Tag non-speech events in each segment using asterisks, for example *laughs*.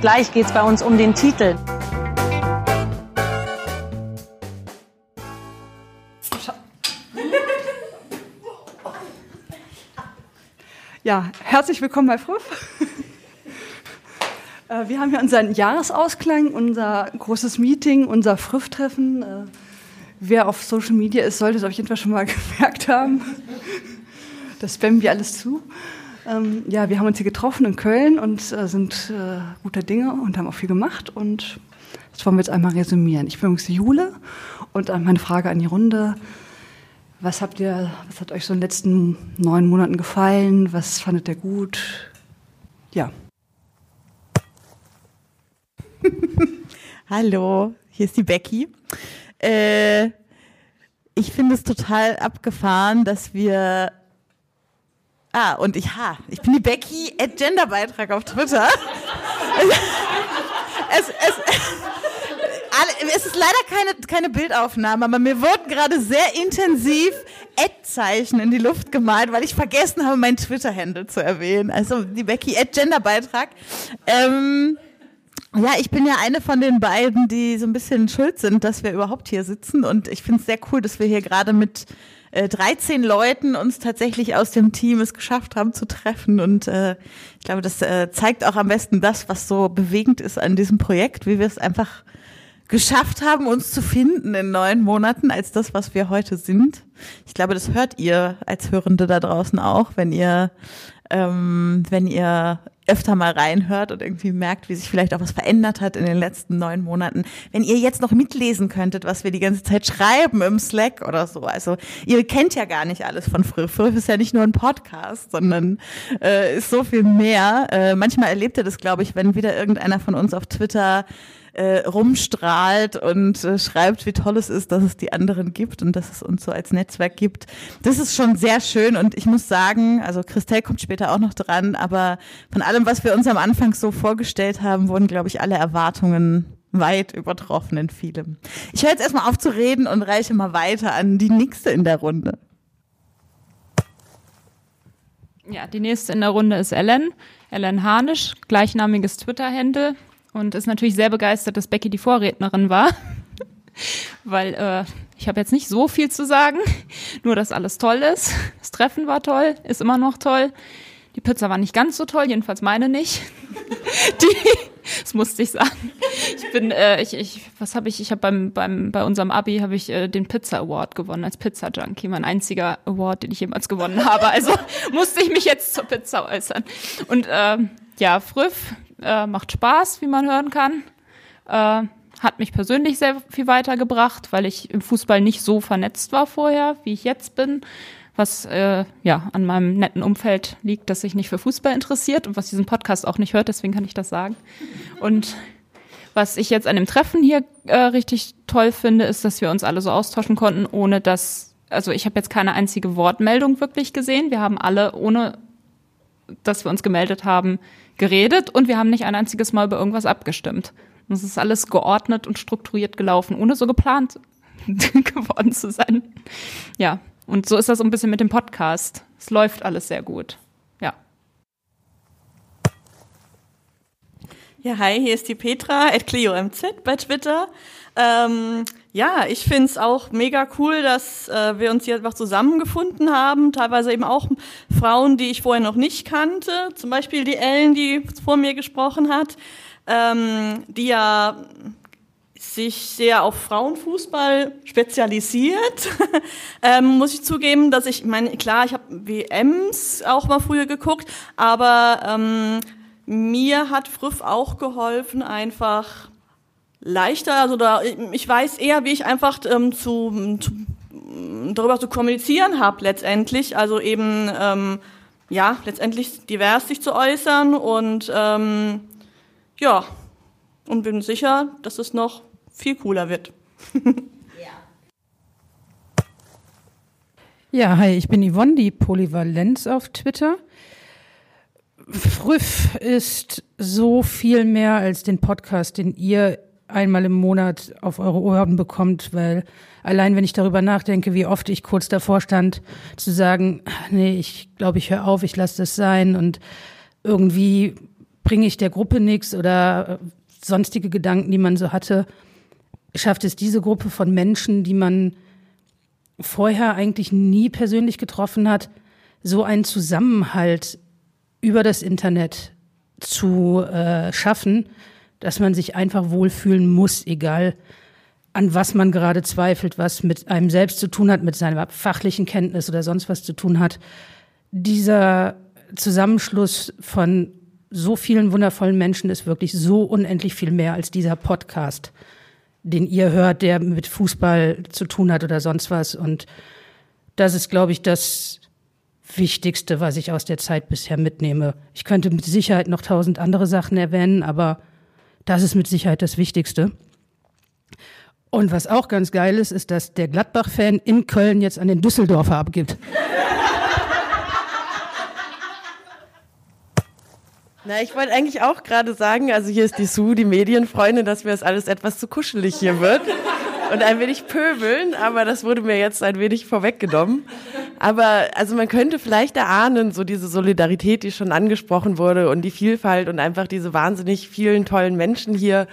Gleich geht es bei uns um den Titel. Ja, herzlich willkommen bei Früff. Äh, wir haben hier unseren Jahresausklang, unser großes Meeting, unser Früff-Treffen. Äh, wer auf Social Media ist, sollte es auf jeden Fall schon mal *laughs* gemerkt haben. Das spammen wir alles zu. Ähm, ja, wir haben uns hier getroffen in Köln und äh, sind äh, guter Dinge und haben auch viel gemacht. Und das wollen wir jetzt einmal resümieren. Ich bin übrigens Jule und äh, meine Frage an die Runde. Was habt ihr, was hat euch so in den letzten neun Monaten gefallen? Was fandet ihr gut? Ja. *laughs* Hallo, hier ist die Becky. Äh, ich finde es total abgefahren, dass wir. Ah, und ich, ha, ich bin die Becky at Genderbeitrag auf Twitter. es, es, es ist leider keine, keine Bildaufnahme, aber mir wurden gerade sehr intensiv Ad-Zeichen in die Luft gemalt, weil ich vergessen habe, meinen Twitter-Handle zu erwähnen. Also die Becky at Genderbeitrag. Ähm, ja, ich bin ja eine von den beiden, die so ein bisschen schuld sind, dass wir überhaupt hier sitzen. Und ich finde es sehr cool, dass wir hier gerade mit äh, 13 Leuten uns tatsächlich aus dem Team es geschafft haben zu treffen. Und äh, ich glaube, das äh, zeigt auch am besten das, was so bewegend ist an diesem Projekt, wie wir es einfach geschafft haben, uns zu finden in neun Monaten als das, was wir heute sind. Ich glaube, das hört ihr als Hörende da draußen auch, wenn ihr ähm, wenn ihr öfter mal reinhört und irgendwie merkt, wie sich vielleicht auch was verändert hat in den letzten neun Monaten. Wenn ihr jetzt noch mitlesen könntet, was wir die ganze Zeit schreiben im Slack oder so. Also ihr kennt ja gar nicht alles von Früh. Früh ist ja nicht nur ein Podcast, sondern äh, ist so viel mehr. Äh, manchmal erlebt ihr das, glaube ich, wenn wieder irgendeiner von uns auf Twitter äh, rumstrahlt und äh, schreibt, wie toll es ist, dass es die anderen gibt und dass es uns so als Netzwerk gibt. Das ist schon sehr schön und ich muss sagen, also Christelle kommt später auch noch dran, aber von allem, was wir uns am Anfang so vorgestellt haben, wurden, glaube ich, alle Erwartungen weit übertroffen in vielem. Ich höre jetzt erstmal auf zu reden und reiche mal weiter an die nächste in der Runde. Ja, die nächste in der Runde ist Ellen. Ellen Harnisch, gleichnamiges Twitter-Handle und ist natürlich sehr begeistert, dass Becky die Vorrednerin war, *laughs* weil äh, ich habe jetzt nicht so viel zu sagen, *laughs* nur dass alles toll ist. Das Treffen war toll, ist immer noch toll. Die Pizza war nicht ganz so toll, jedenfalls meine nicht. *laughs* Die, das musste ich sagen. Ich bin, äh, ich, ich, was habe ich? Ich habe beim, beim, bei unserem Abi habe ich äh, den Pizza Award gewonnen als Pizza Junkie, mein einziger Award, den ich jemals gewonnen habe. Also musste ich mich jetzt zur Pizza äußern. Und äh, ja, Früff, äh, macht Spaß, wie man hören kann. Äh, hat mich persönlich sehr viel weitergebracht, weil ich im Fußball nicht so vernetzt war vorher, wie ich jetzt bin. Was äh, ja an meinem netten Umfeld liegt, das sich nicht für Fußball interessiert und was diesen Podcast auch nicht hört, deswegen kann ich das sagen. Und was ich jetzt an dem Treffen hier äh, richtig toll finde, ist, dass wir uns alle so austauschen konnten, ohne dass, also ich habe jetzt keine einzige Wortmeldung wirklich gesehen. Wir haben alle, ohne dass wir uns gemeldet haben, geredet und wir haben nicht ein einziges Mal über irgendwas abgestimmt. Es ist alles geordnet und strukturiert gelaufen, ohne so geplant *laughs* geworden zu sein. Ja, und so ist das so ein bisschen mit dem Podcast. Es läuft alles sehr gut. Ja. Ja, hi, hier ist die Petra at CleoMZ bei Twitter. Ähm, ja, ich find's auch mega cool, dass äh, wir uns hier einfach zusammengefunden haben. Teilweise eben auch Frauen, die ich vorher noch nicht kannte. Zum Beispiel die Ellen, die vor mir gesprochen hat, ähm, die ja sich sehr auf Frauenfußball spezialisiert. *laughs* ähm, muss ich zugeben, dass ich, meine, klar, ich habe WMs auch mal früher geguckt, aber ähm, mir hat Früff auch geholfen, einfach leichter, also da ich weiß eher, wie ich einfach ähm, zu, zu darüber zu kommunizieren habe letztendlich. Also eben ähm, ja letztendlich divers sich zu äußern und ähm, ja und bin sicher, dass es noch viel cooler wird. *laughs* Ja, hi, ich bin Yvonne, die Polyvalenz auf Twitter. Früff ist so viel mehr als den Podcast, den ihr einmal im Monat auf eure Ohren bekommt, weil allein wenn ich darüber nachdenke, wie oft ich kurz davor stand, zu sagen, nee, ich glaube, ich höre auf, ich lasse das sein und irgendwie bringe ich der Gruppe nichts oder sonstige Gedanken, die man so hatte, schafft es diese Gruppe von Menschen, die man vorher eigentlich nie persönlich getroffen hat, so einen Zusammenhalt über das Internet zu äh, schaffen, dass man sich einfach wohlfühlen muss, egal an was man gerade zweifelt, was mit einem selbst zu tun hat, mit seiner fachlichen Kenntnis oder sonst was zu tun hat. Dieser Zusammenschluss von so vielen wundervollen Menschen ist wirklich so unendlich viel mehr als dieser Podcast den ihr hört, der mit Fußball zu tun hat oder sonst was. Und das ist, glaube ich, das Wichtigste, was ich aus der Zeit bisher mitnehme. Ich könnte mit Sicherheit noch tausend andere Sachen erwähnen, aber das ist mit Sicherheit das Wichtigste. Und was auch ganz geil ist, ist, dass der Gladbach-Fan in Köln jetzt an den Düsseldorfer abgibt. Na, ich wollte eigentlich auch gerade sagen, also hier ist die Sue, die Medienfreundin, dass mir das alles etwas zu kuschelig hier wird und ein wenig pöbeln, aber das wurde mir jetzt ein wenig vorweggenommen. Aber also man könnte vielleicht erahnen, so diese Solidarität, die schon angesprochen wurde und die Vielfalt und einfach diese wahnsinnig vielen tollen Menschen hier,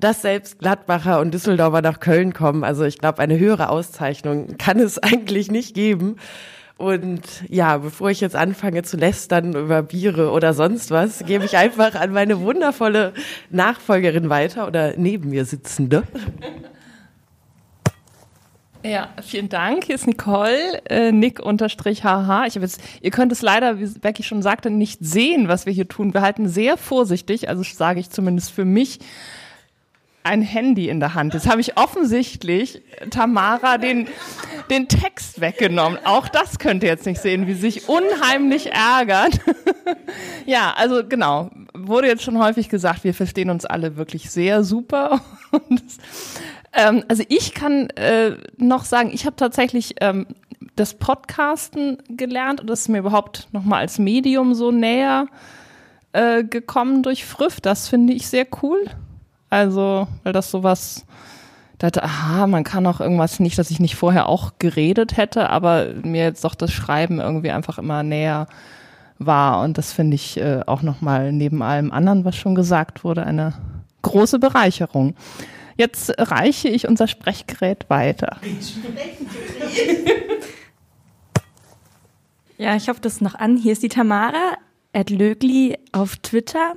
dass selbst Gladbacher und Düsseldorfer nach Köln kommen. Also ich glaube, eine höhere Auszeichnung kann es *laughs* eigentlich nicht geben. Und ja, bevor ich jetzt anfange zu lästern über Biere oder sonst was, gebe ich einfach an meine wundervolle Nachfolgerin weiter oder neben mir sitzende. Ja, vielen Dank. Hier ist Nicole, äh, Nick unterstrich HH. Ich jetzt, ihr könnt es leider, wie Becky schon sagte, nicht sehen, was wir hier tun. Wir halten sehr vorsichtig, also sage ich zumindest für mich, ein Handy in der Hand. Jetzt habe ich offensichtlich Tamara den, den Text weggenommen. Auch das könnt ihr jetzt nicht sehen, wie sich unheimlich ärgert. *laughs* ja, also genau, wurde jetzt schon häufig gesagt, wir verstehen uns alle wirklich sehr super. *laughs* Und, ähm, also ich kann äh, noch sagen, ich habe tatsächlich ähm, das Podcasten gelernt und das ist mir überhaupt nochmal als Medium so näher äh, gekommen durch Früff. Das finde ich sehr cool. Also, weil das sowas, dachte, aha, man kann auch irgendwas nicht, dass ich nicht vorher auch geredet hätte, aber mir jetzt doch das Schreiben irgendwie einfach immer näher war. Und das finde ich äh, auch nochmal neben allem anderen, was schon gesagt wurde, eine große Bereicherung. Jetzt reiche ich unser Sprechgerät weiter. Ja, ich hoffe das noch an. Hier ist die Tamara, at Lögli auf Twitter.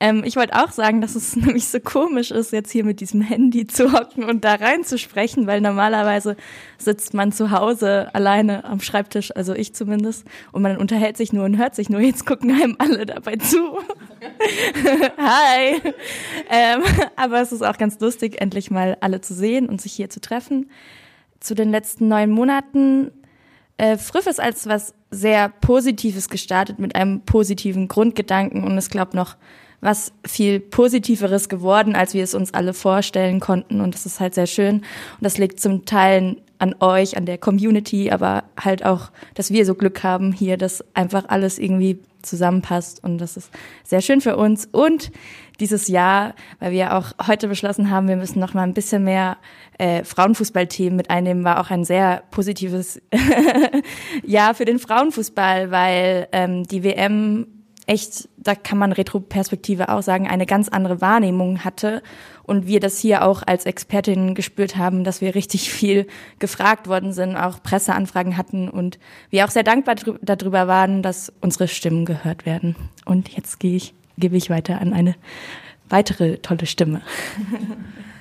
Ähm, ich wollte auch sagen, dass es *laughs* nämlich so komisch ist, jetzt hier mit diesem Handy zu hocken und da reinzusprechen, weil normalerweise sitzt man zu Hause alleine am Schreibtisch, also ich zumindest, und man unterhält sich nur und hört sich nur. Jetzt gucken einem alle dabei zu. *laughs* Hi! Ähm, aber es ist auch ganz lustig, endlich mal alle zu sehen und sich hier zu treffen. Zu den letzten neun Monaten äh, Früff ist als was sehr Positives gestartet mit einem positiven Grundgedanken und es glaubt noch was viel Positiveres geworden, als wir es uns alle vorstellen konnten. Und das ist halt sehr schön. Und das liegt zum Teil an euch, an der Community, aber halt auch, dass wir so Glück haben hier, dass einfach alles irgendwie zusammenpasst. Und das ist sehr schön für uns. Und dieses Jahr, weil wir auch heute beschlossen haben, wir müssen noch mal ein bisschen mehr äh, Frauenfußballthemen mit einnehmen, war auch ein sehr positives *laughs* Jahr für den Frauenfußball, weil ähm, die WM echt, da kann man Retroperspektive auch sagen, eine ganz andere Wahrnehmung hatte und wir das hier auch als Expertinnen gespürt haben, dass wir richtig *laughs* viel gefragt worden sind, auch Presseanfragen hatten und wir auch sehr dankbar darüber waren, dass unsere Stimmen gehört werden. Und jetzt gehe ich, gebe ich weiter an eine weitere tolle Stimme. *laughs*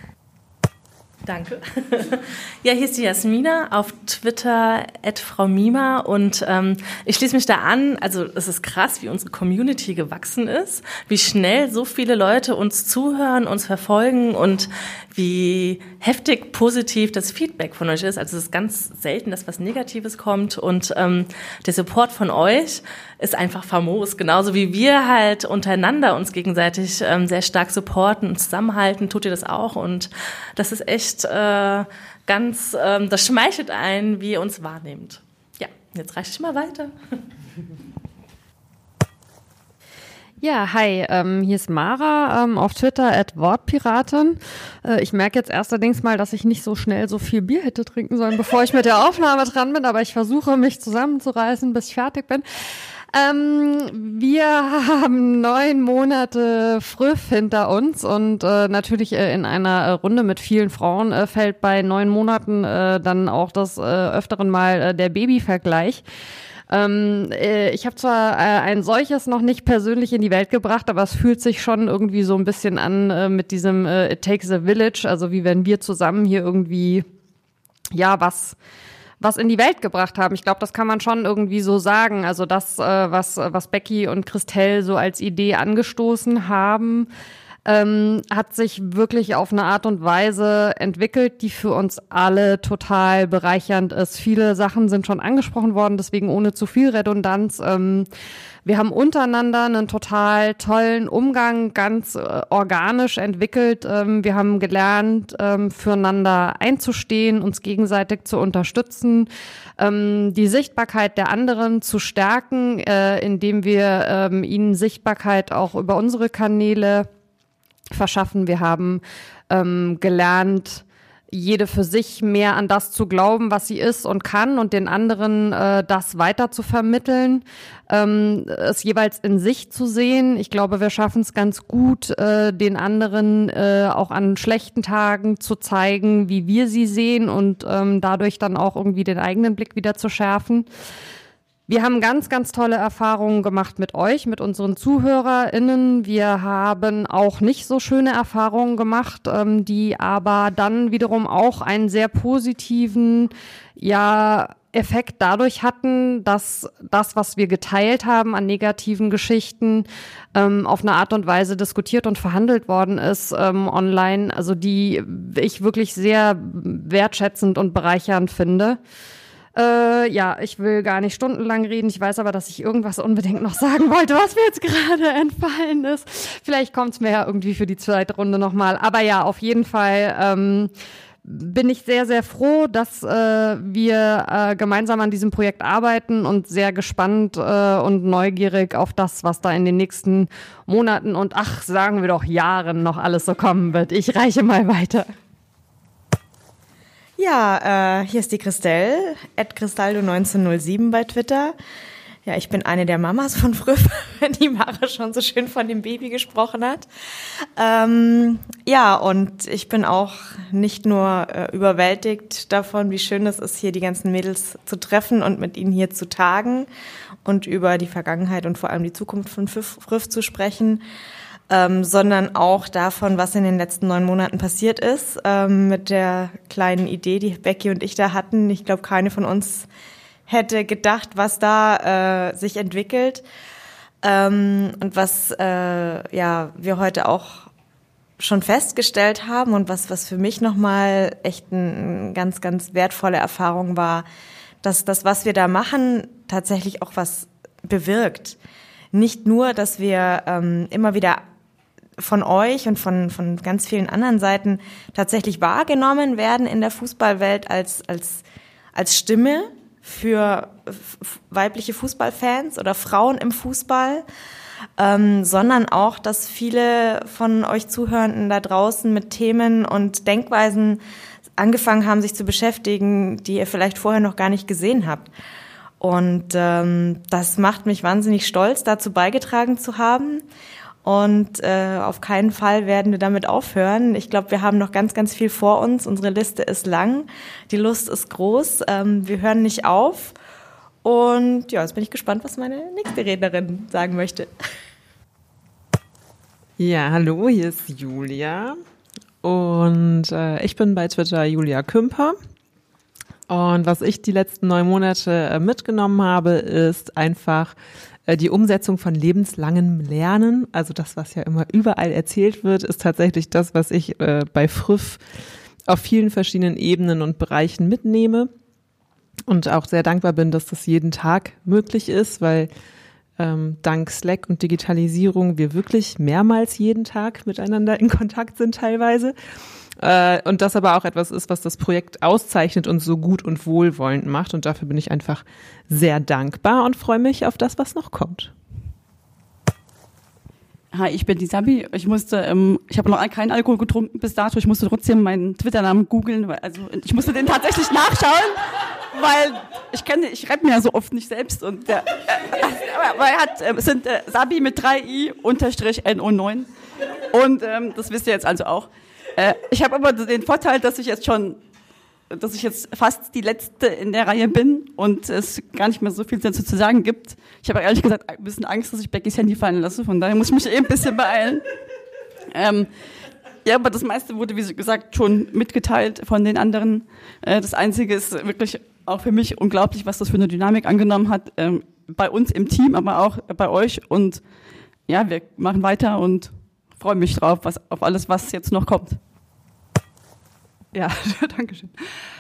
Danke. *laughs* Ja, hier ist die Jasmina auf Twitter Frau Mima und ähm, ich schließe mich da an. Also es ist krass, wie unsere Community gewachsen ist, wie schnell so viele Leute uns zuhören, uns verfolgen und wie heftig positiv das Feedback von euch ist. Also es ist ganz selten, dass was Negatives kommt und ähm, der Support von euch ist einfach famos. Genauso wie wir halt untereinander uns gegenseitig ähm, sehr stark supporten und zusammenhalten, tut ihr das auch und das ist echt äh, ganz, ähm, das schmeichelt ein, wie ihr uns wahrnehmt. Ja, jetzt reiche ich mal weiter. *laughs* Ja, hi, ähm, hier ist Mara ähm, auf Twitter at Wortpiratin. Äh, ich merke jetzt ersterdings mal, dass ich nicht so schnell so viel Bier hätte trinken sollen, bevor ich mit der Aufnahme dran bin, aber ich versuche mich zusammenzureißen, bis ich fertig bin. Ähm, wir haben neun Monate Früff hinter uns und äh, natürlich äh, in einer Runde mit vielen Frauen äh, fällt bei neun Monaten äh, dann auch das äh, öfteren Mal äh, der Babyvergleich. Ähm, äh, ich habe zwar ein solches noch nicht persönlich in die Welt gebracht, aber es fühlt sich schon irgendwie so ein bisschen an mit diesem It Takes a Village, also wie wenn wir zusammen hier irgendwie ja was was in die Welt gebracht haben. Ich glaube, das kann man schon irgendwie so sagen. Also das, äh, was, was Becky und Christelle so als Idee angestoßen haben, ähm, hat sich wirklich auf eine Art und Weise entwickelt, die für uns alle total bereichernd ist. Viele Sachen sind schon angesprochen worden, deswegen ohne zu viel Redundanz. Ähm, wir haben untereinander einen total tollen Umgang, ganz äh, organisch entwickelt. Ähm, wir haben gelernt, ähm, füreinander einzustehen, uns gegenseitig zu unterstützen, ähm, die Sichtbarkeit der anderen zu stärken, äh, indem wir ähm, ihnen Sichtbarkeit auch über unsere Kanäle verschaffen. Wir haben ähm, gelernt, jede für sich mehr an das zu glauben, was sie ist und kann und den anderen äh, das weiter zu vermitteln, ähm, es jeweils in sich zu sehen. Ich glaube, wir schaffen es ganz gut, äh, den anderen äh, auch an schlechten Tagen zu zeigen, wie wir sie sehen und ähm, dadurch dann auch irgendwie den eigenen Blick wieder zu schärfen. Wir haben ganz, ganz tolle Erfahrungen gemacht mit euch, mit unseren ZuhörerInnen. Wir haben auch nicht so schöne Erfahrungen gemacht, ähm, die aber dann wiederum auch einen sehr positiven, ja, Effekt dadurch hatten, dass das, was wir geteilt haben an negativen Geschichten, ähm, auf eine Art und Weise diskutiert und verhandelt worden ist ähm, online, also die ich wirklich sehr wertschätzend und bereichernd finde. Äh, ja, ich will gar nicht stundenlang reden. Ich weiß aber, dass ich irgendwas unbedingt noch sagen wollte, was mir jetzt gerade *laughs* entfallen ist. Vielleicht kommt es mir ja irgendwie für die zweite Runde nochmal. Aber ja, auf jeden Fall. Ähm, bin ich sehr, sehr froh, dass äh, wir äh, gemeinsam an diesem Projekt arbeiten und sehr gespannt äh, und neugierig auf das, was da in den nächsten Monaten und ach, sagen wir doch Jahren noch alles so kommen wird. Ich reiche mal weiter. Ja, äh, hier ist die Christelle, at Cristaldo1907 bei Twitter. Ja, ich bin eine der Mamas von Früff, *laughs* wenn die Mara schon so schön von dem Baby gesprochen hat. Ähm, ja, und ich bin auch nicht nur äh, überwältigt davon, wie schön es ist, hier die ganzen Mädels zu treffen und mit ihnen hier zu tagen und über die Vergangenheit und vor allem die Zukunft von Früff zu sprechen ähm, sondern auch davon, was in den letzten neun Monaten passiert ist, ähm, mit der kleinen Idee, die Becky und ich da hatten. Ich glaube, keine von uns hätte gedacht, was da äh, sich entwickelt ähm, und was äh, ja wir heute auch schon festgestellt haben und was was für mich nochmal echt eine ganz ganz wertvolle Erfahrung war, dass das was wir da machen tatsächlich auch was bewirkt. Nicht nur, dass wir ähm, immer wieder von euch und von, von ganz vielen anderen Seiten tatsächlich wahrgenommen werden in der Fußballwelt als, als, als Stimme für weibliche Fußballfans oder Frauen im Fußball, ähm, sondern auch, dass viele von euch Zuhörenden da draußen mit Themen und Denkweisen angefangen haben, sich zu beschäftigen, die ihr vielleicht vorher noch gar nicht gesehen habt. Und ähm, das macht mich wahnsinnig stolz, dazu beigetragen zu haben. Und äh, auf keinen Fall werden wir damit aufhören. Ich glaube, wir haben noch ganz, ganz viel vor uns. Unsere Liste ist lang, die Lust ist groß. Ähm, wir hören nicht auf. Und ja, jetzt bin ich gespannt, was meine nächste Rednerin sagen möchte. Ja, hallo, hier ist Julia. und äh, ich bin bei Twitter Julia Kümper. Und was ich die letzten neun Monate äh, mitgenommen habe, ist einfach die Umsetzung von lebenslangem Lernen. Also das, was ja immer überall erzählt wird, ist tatsächlich das, was ich äh, bei Früff auf vielen verschiedenen Ebenen und Bereichen mitnehme und auch sehr dankbar bin, dass das jeden Tag möglich ist, weil ähm, dank Slack und Digitalisierung wir wirklich mehrmals jeden Tag miteinander in Kontakt sind teilweise. Äh, und das aber auch etwas ist, was das Projekt auszeichnet und so gut und wohlwollend macht. Und dafür bin ich einfach sehr dankbar und freue mich auf das, was noch kommt. Hi, ich bin die Sabi. Ich musste, ähm, ich habe noch keinen Alkohol getrunken bis dato. Ich musste trotzdem meinen Twitter-Namen googeln, also ich musste den tatsächlich nachschauen, weil ich kenne, ich rede mir ja so oft nicht selbst und der, äh, aber er hat, äh, sind äh, Sabi mit 3i unterstrich NO9 und ähm, das wisst ihr jetzt also auch. Äh, ich habe aber den Vorteil, dass ich jetzt schon dass ich jetzt fast die letzte in der Reihe bin und es gar nicht mehr so viel dazu zu sagen gibt. Ich habe ehrlich gesagt ein bisschen Angst, dass ich Beckys Handy fallen lasse, von daher muss ich mich eben ein bisschen beeilen. Ähm, ja, aber das meiste wurde, wie gesagt, schon mitgeteilt von den anderen. Äh, das Einzige ist wirklich auch für mich unglaublich, was das für eine Dynamik angenommen hat, ähm, bei uns im Team, aber auch bei euch. Und ja, wir machen weiter und freue mich drauf, was, auf alles, was jetzt noch kommt. *laughs* Ja, danke schön.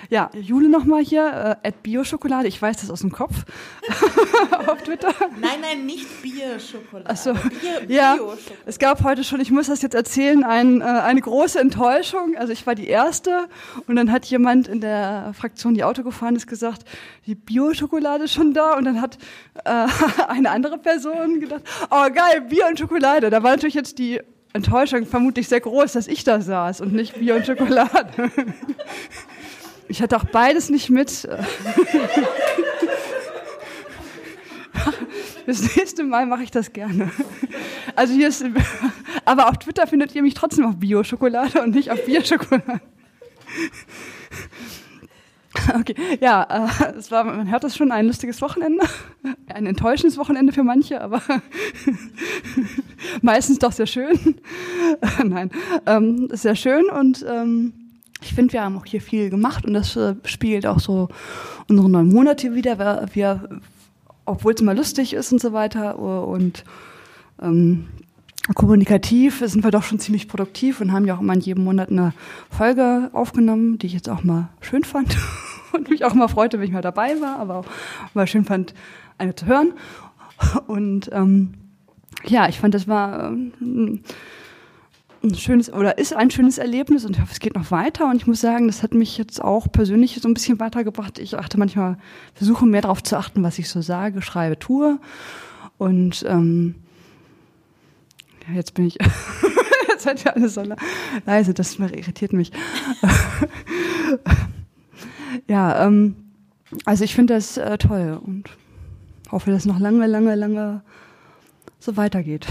Ja, Jule nochmal hier, äh, at Bio-Schokolade. Ich weiß das aus dem Kopf. *laughs* Auf Twitter. Nein, nein, nicht Bierschokolade. Achso. Bier, Ja, Bio-Schokolade. es gab heute schon, ich muss das jetzt erzählen, ein, äh, eine große Enttäuschung. Also ich war die Erste und dann hat jemand in der Fraktion, die Auto gefahren ist, gesagt, die Bio-Schokolade ist schon da. Und dann hat äh, *laughs* eine andere Person gedacht, oh geil, Bier und Schokolade. Da war natürlich jetzt die Enttäuschung vermutlich sehr groß, dass ich da saß und nicht Bier und Schokolade. Ich hatte auch beides nicht mit. Das nächste Mal mache ich das gerne. Also hier ist, aber auf Twitter findet ihr mich trotzdem auf Bio-Schokolade und nicht auf Bierschokolade. Okay, ja, äh, es war, man hört das schon, ein lustiges Wochenende. Ein enttäuschendes Wochenende für manche, aber meistens doch sehr schön. *laughs* Nein, ähm, sehr schön und ähm, ich finde, wir haben auch hier viel gemacht und das äh, spiegelt auch so unsere neun Monate wieder. Wir, wir obwohl es mal lustig ist und so weiter und ähm, kommunikativ sind wir doch schon ziemlich produktiv und haben ja auch immer in jedem Monat eine Folge aufgenommen, die ich jetzt auch mal schön fand *laughs* und mich auch mal freute, wenn ich mal dabei war, aber auch mal schön fand, eine zu hören. Und ähm, ja, ich fand, das war ähm, ein schönes oder ist ein schönes Erlebnis und ich hoffe, es geht noch weiter. Und ich muss sagen, das hat mich jetzt auch persönlich so ein bisschen weitergebracht. Ich achte manchmal, versuche mehr darauf zu achten, was ich so sage, schreibe, tue. Und ähm, ja, jetzt bin ich, *laughs* jetzt seid ihr alle so leise, das irritiert mich. *laughs* ja, ähm, also ich finde das äh, toll und hoffe, dass noch lange, lange, lange so weitergeht.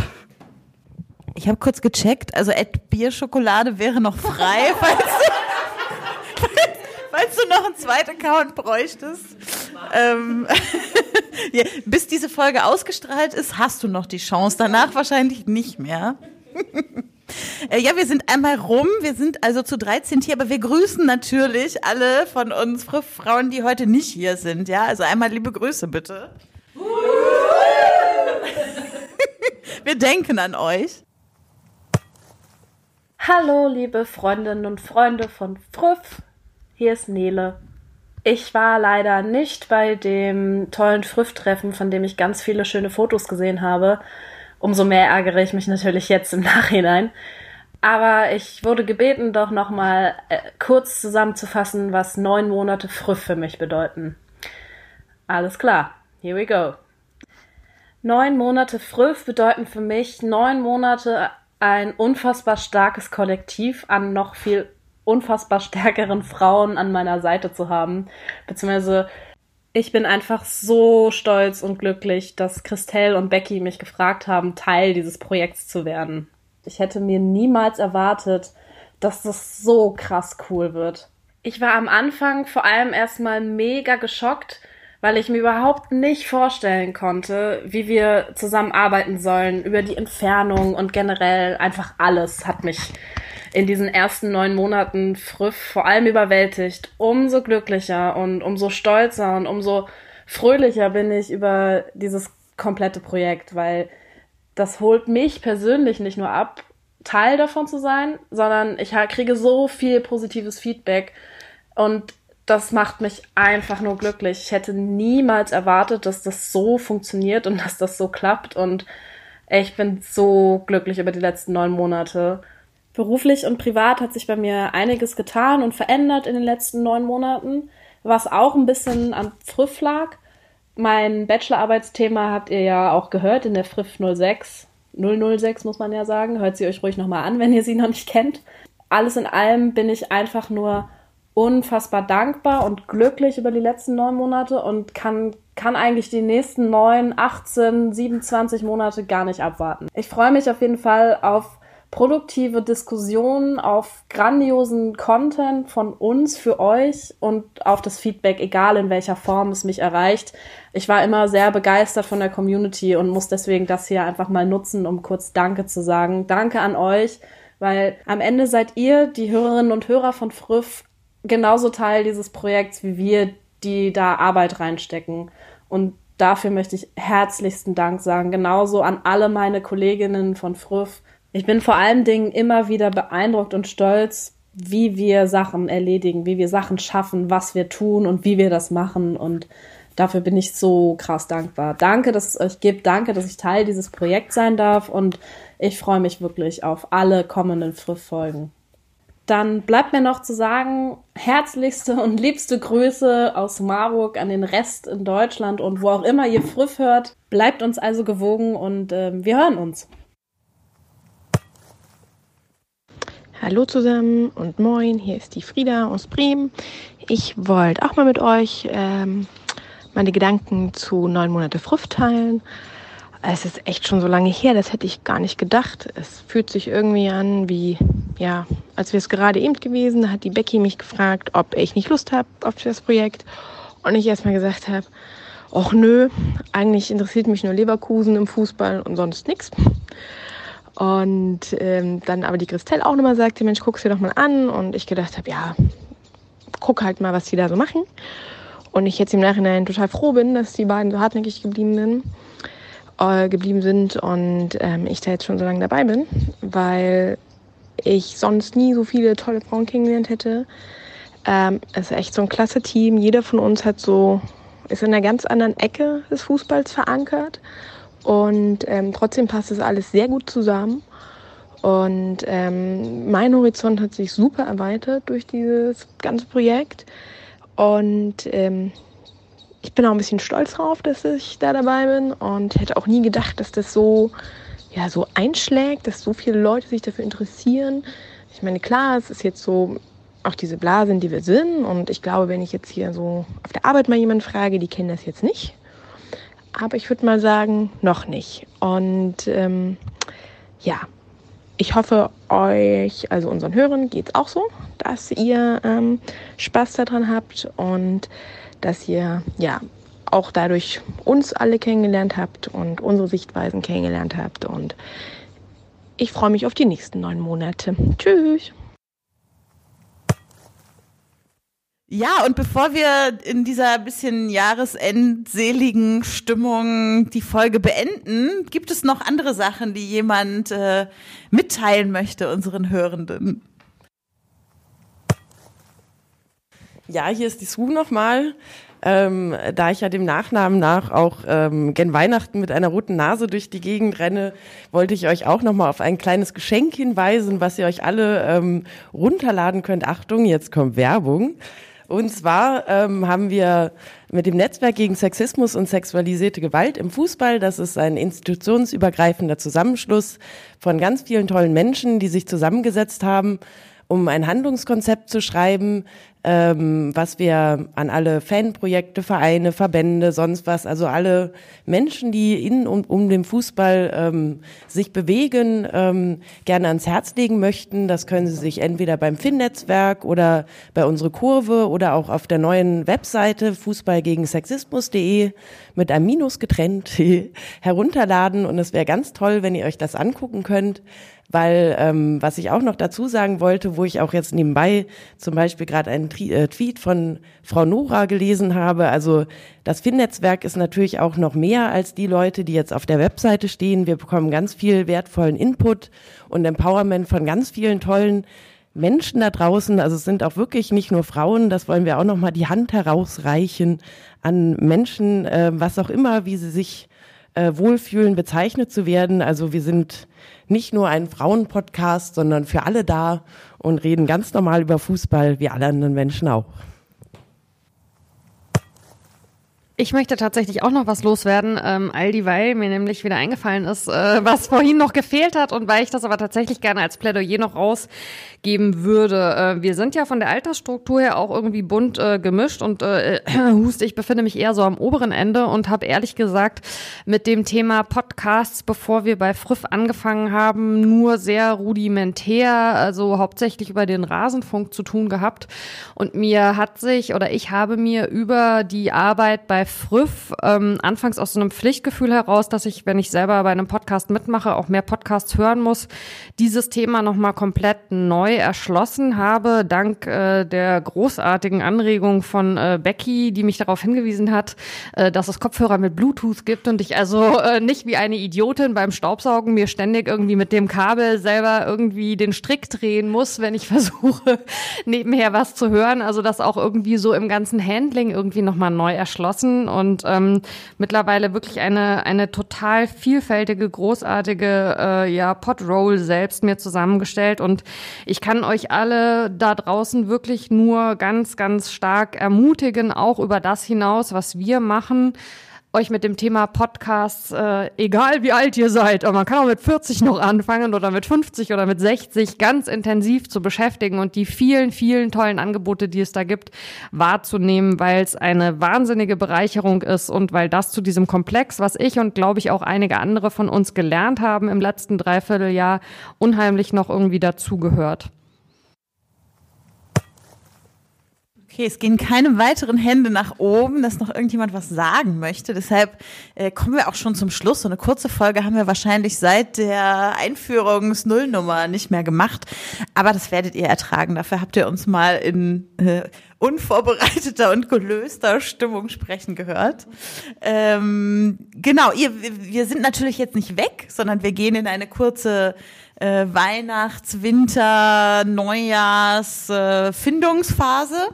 Ich habe kurz gecheckt, also Ed Bierschokolade wäre noch frei, *laughs* falls du, falls du noch einen zweiten Account bräuchtest. Ähm, *laughs* ja, bis diese Folge ausgestrahlt ist, hast du noch die Chance. Danach wahrscheinlich nicht mehr. *laughs* Äh, Ja, wir sind einmal rum. Wir sind also zu 13 hier, aber wir grüßen natürlich alle von uns Frauen, die heute nicht hier sind. Ja, also einmal liebe Grüße bitte. Wir denken an euch. Hallo, liebe Freundinnen und Freunde von Früff. Hier ist Nele. Ich war leider nicht bei dem tollen Früff-Treffen, von dem ich ganz viele schöne Fotos gesehen habe. Umso mehr ärgere ich mich natürlich jetzt im *laughs* Nachhinein. Aber ich wurde gebeten, doch nochmal äh, kurz zusammenzufassen, was neun Monate Früff für mich bedeuten. Alles klar, here we go. Neun Monate Früff bedeuten für mich neun Monate ein unfassbar starkes Kollektiv an noch viel unfassbar stärkeren Frauen an meiner Seite zu haben. Beziehungsweise ich bin einfach so stolz und glücklich, dass Christelle und Becky mich gefragt haben, Teil dieses Projekts zu werden. Ich hätte mir niemals erwartet, dass das so krass cool wird. Ich war am Anfang vor allem erstmal mega geschockt, weil ich mir überhaupt nicht vorstellen konnte, wie wir zusammenarbeiten sollen über die Entfernung und generell einfach alles hat mich in diesen ersten neun Monaten Früff vor allem überwältigt. Umso glücklicher und umso stolzer und umso fröhlicher bin ich über dieses komplette Projekt, weil das holt mich persönlich nicht nur ab, Teil davon zu sein, sondern ich kriege so viel positives Feedback und das macht mich einfach nur glücklich. Ich hätte niemals erwartet, dass das so funktioniert und *laughs* dass das so klappt und ich bin so glücklich über die letzten neun Monate. Beruflich und privat hat sich bei mir einiges getan und verändert in den letzten neun Monaten, was auch ein bisschen an Früff lag. Mein Bachelorarbeitsthema habt ihr ja auch gehört in der Friff 06. 006 muss man ja sagen. Hört sie euch ruhig nochmal an, wenn ihr sie noch nicht kennt. Alles in allem bin ich einfach nur unfassbar dankbar und glücklich über die letzten neun Monate und kann, kann eigentlich die nächsten neun, 18, 27 Monate gar nicht abwarten. Ich freue mich auf jeden Fall auf produktive Diskussionen, auf grandiosen Content von uns für euch und auf das Feedback, egal in welcher Form es mich erreicht. Ich war immer sehr begeistert von der Community und muss deswegen das hier einfach mal nutzen, um kurz Danke zu sagen. Danke an euch, weil am Ende seid ihr, die Hörerinnen und Hörer von Früff, genauso Teil dieses Projekts wie wir, die da Arbeit reinstecken. Und dafür möchte ich herzlichsten Dank sagen. Genauso an alle meine Kolleginnen von Früff. Ich bin vor allen Dingen immer wieder beeindruckt und stolz, wie wir Sachen erledigen, wie wir Sachen schaffen, was wir tun und wie wir das machen. Und dafür bin ich so krass dankbar. Danke, dass es euch gibt. Danke, dass ich Teil dieses Projekts sein darf. Und ich freue mich wirklich auf alle kommenden Früff-Folgen. Dann bleibt mir noch zu sagen, herzlichste und liebste Grüße aus Marburg an den Rest in Deutschland und wo auch immer ihr Früff hört. Bleibt uns also gewogen und äh, wir hören uns. Hallo zusammen und moin, hier ist die Frieda aus Bremen. Ich wollte auch mal mit euch ähm, meine Gedanken zu neun Monate Früff teilen. Es ist echt schon so lange her, das hätte ich gar nicht gedacht. Es fühlt sich irgendwie an wie, ja, als wäre es gerade eben gewesen. Hat die Becky mich gefragt, ob ich nicht Lust habe auf das Projekt. Und ich erstmal gesagt habe, ach nö, eigentlich interessiert mich nur Leverkusen im Fußball und sonst nichts. Und ähm, dann aber die Christelle auch nochmal sagte, Mensch, guck's dir doch mal an. Und ich gedacht habe, ja, guck halt mal, was die da so machen. Und ich jetzt im Nachhinein total froh bin, dass die beiden so hartnäckig geblieben sind äh, geblieben sind und ähm, ich da jetzt schon so lange dabei bin, weil ich sonst nie so viele tolle Frauen kennengelernt hätte. Ähm, es ist echt so ein klasse Team. Jeder von uns hat so, ist in einer ganz anderen Ecke des Fußballs verankert. Und ähm, trotzdem passt es alles sehr gut zusammen. Und ähm, mein Horizont hat sich super erweitert durch dieses ganze Projekt. Und ähm, ich bin auch ein bisschen stolz drauf, dass ich da dabei bin und hätte auch nie gedacht, dass das so, ja, so einschlägt, dass so viele Leute sich dafür interessieren. Ich meine, klar, es ist jetzt so auch diese Blase, in die wir sind. Und ich glaube, wenn ich jetzt hier so auf der Arbeit mal jemanden frage, die kennen das jetzt nicht. Aber ich würde mal sagen, noch nicht. Und ähm, ja, ich hoffe, euch, also unseren Hörern, geht es auch so, dass ihr ähm, Spaß daran habt und dass ihr ja auch dadurch uns alle kennengelernt habt und unsere Sichtweisen kennengelernt habt. Und ich freue mich auf die nächsten neun Monate. Tschüss. Ja, und bevor wir in dieser bisschen jahresendseligen Stimmung die Folge beenden, gibt es noch andere Sachen, die jemand äh, mitteilen möchte unseren Hörenden. Ja, hier ist die Sue nochmal. Ähm, da ich ja dem Nachnamen nach auch ähm, gen Weihnachten mit einer roten Nase durch die Gegend renne, wollte ich euch auch nochmal auf ein kleines Geschenk hinweisen, was ihr euch alle ähm, runterladen könnt. Achtung, jetzt kommt Werbung. Und zwar ähm, haben wir mit dem Netzwerk gegen Sexismus und sexualisierte Gewalt im Fußball, das ist ein institutionsübergreifender Zusammenschluss von ganz vielen tollen Menschen, die sich zusammengesetzt haben, um ein Handlungskonzept zu schreiben, ähm, was wir an alle Fanprojekte, Vereine, Verbände, sonst was, also alle Menschen, die in und um den Fußball ähm, sich bewegen, ähm, gerne ans Herz legen möchten. Das können Sie sich entweder beim FIN-Netzwerk oder bei unserer Kurve oder auch auf der neuen Webseite fußballgegensexismus.de mit einem Minus getrennt *laughs* herunterladen. Und es wäre ganz toll, wenn ihr euch das angucken könnt. Weil ähm, was ich auch noch dazu sagen wollte, wo ich auch jetzt nebenbei zum Beispiel gerade einen Tri äh, Tweet von Frau Nora gelesen habe, also das FIN-Netzwerk ist natürlich auch noch mehr als die Leute, die jetzt auf der Webseite stehen. Wir bekommen ganz viel wertvollen Input und Empowerment von ganz vielen tollen Menschen da draußen, also es sind auch wirklich nicht nur Frauen, das wollen wir auch nochmal die Hand herausreichen an Menschen, äh, was auch immer, wie sie sich äh, wohlfühlen, bezeichnet zu werden. Also wir sind nicht nur ein Frauenpodcast, sondern für alle da und reden ganz normal über Fußball, wie alle anderen Menschen auch. Ich möchte tatsächlich auch noch was loswerden, ähm, all dieweil mir nämlich wieder eingefallen ist, äh, was vorhin noch gefehlt hat und weil ich das aber tatsächlich gerne als Plädoyer noch rausgeben würde. Äh, wir sind ja von der Altersstruktur her auch irgendwie bunt äh, gemischt und äh, *clears throat* Hust, ich befinde mich eher so am oberen Ende und habe ehrlich gesagt mit dem Thema Podcasts, bevor wir bei Früff angefangen haben, nur sehr rudimentär, also hauptsächlich über den Rasenfunk zu tun gehabt. Und mir hat sich oder ich habe mir über die Arbeit bei Früff ähm, anfangs aus so einem Pflichtgefühl heraus, dass ich, wenn ich selber bei einem Podcast mitmache, auch mehr Podcasts hören muss, dieses Thema nochmal komplett neu erschlossen habe, dank äh, der großartigen Anregung von äh, Becky, die mich darauf hingewiesen hat, äh, dass es Kopfhörer mit Bluetooth gibt und ich also äh, nicht wie eine Idiotin beim Staubsaugen mir ständig irgendwie mit dem Kabel selber irgendwie den Strick drehen muss, wenn ich *laughs* versuche, nebenher was zu hören. Also das auch irgendwie so im ganzen Handling irgendwie nochmal neu erschlossen und ähm, mittlerweile wirklich eine, eine total vielfältige, großartige äh, ja, Podroll selbst mir zusammengestellt. Und ich kann euch alle da draußen wirklich nur ganz, ganz stark ermutigen, auch über das hinaus, was wir machen, euch mit dem Thema Podcasts, äh, egal wie alt ihr seid, aber man kann auch mit 40 noch anfangen oder mit 50 oder mit 60 ganz intensiv zu beschäftigen und die vielen, vielen tollen Angebote, die es da gibt, wahrzunehmen, weil es eine wahnsinnige Bereicherung ist und weil das zu diesem Komplex, was ich und glaube ich auch einige andere von uns gelernt haben im letzten Dreivierteljahr, unheimlich noch irgendwie dazugehört. Okay, es gehen keine weiteren Hände nach oben, dass noch irgendjemand was sagen möchte. Deshalb äh, kommen wir auch schon zum Schluss. So eine kurze Folge haben wir wahrscheinlich seit der Einführungsnullnummer nicht mehr gemacht. Aber das werdet ihr ertragen. Dafür habt ihr uns mal in äh, unvorbereiteter und gelöster Stimmung sprechen gehört. Ähm, genau, ihr, wir sind natürlich jetzt nicht weg, sondern wir gehen in eine kurze äh, Weihnachts-, Winter-, Neujahrs-, äh, Findungsphase.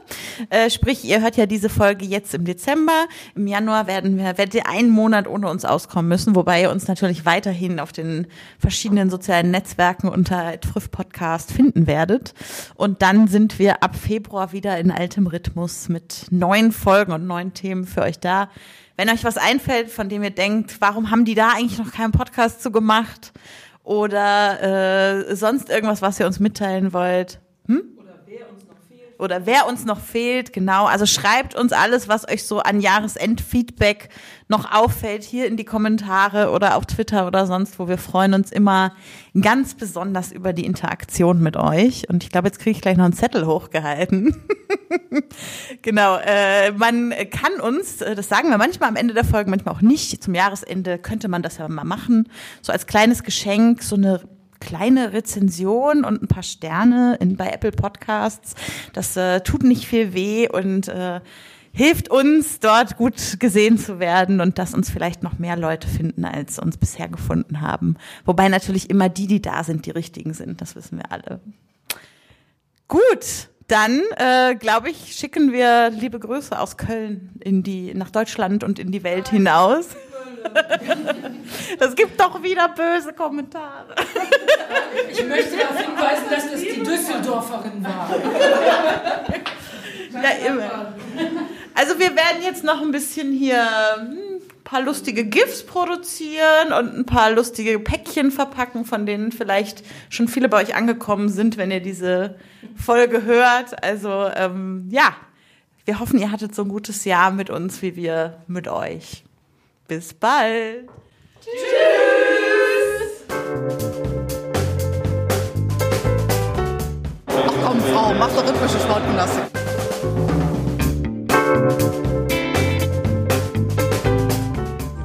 Äh, sprich, ihr hört ja diese Folge jetzt im Dezember. Im Januar werden wir, werdet ihr einen Monat ohne uns auskommen müssen, wobei ihr uns natürlich weiterhin auf den verschiedenen sozialen Netzwerken unter Friff Podcast finden werdet. Und dann sind wir ab Februar wieder in altem Rhythmus mit neuen Folgen und neuen Themen für euch da. Wenn euch was einfällt, von dem ihr denkt, warum haben die da eigentlich noch keinen Podcast zu gemacht? Oder äh, sonst irgendwas, was ihr uns mitteilen wollt. Hm? oder wer uns noch fehlt, genau. Also schreibt uns alles, was euch so an Jahresendfeedback noch auffällt, hier in die Kommentare oder auf Twitter oder sonst wo. Wir freuen uns immer ganz besonders über die Interaktion mit euch. Und ich glaube, jetzt kriege ich gleich noch einen Zettel hochgehalten. *laughs* *laughs* genau, äh, man kann uns, äh, das sagen wir manchmal am Ende der Folge, manchmal auch nicht, zum Jahresende könnte man das ja mal machen, so als kleines Geschenk, so eine kleine Rezension und ein paar Sterne in, bei Apple Podcasts. Das äh, tut nicht viel weh und äh, hilft uns, dort gut gesehen zu werden und dass uns vielleicht noch mehr Leute finden, als uns bisher gefunden haben. Wobei natürlich immer die, die da sind, die richtigen sind. Das wissen wir alle. Gut, dann äh, glaube ich, schicken wir liebe Grüße aus Köln in die nach Deutschland und in die Welt hinaus. *laughs* Das gibt doch wieder böse Kommentare. Ich möchte darauf hinweisen, dass das die Düsseldorferin war. Ja, immer. Also wir werden jetzt noch ein bisschen hier ein paar lustige GIFs produzieren und ein paar lustige Päckchen verpacken, von denen vielleicht schon viele bei euch angekommen sind, wenn ihr diese Folge hört. Also ähm, ja, wir hoffen, ihr hattet so ein gutes Jahr mit uns wie wir mit euch. Bis bald. Tschüss. Ach komm, Frau, mach doch rhythmische Sportgymnastik.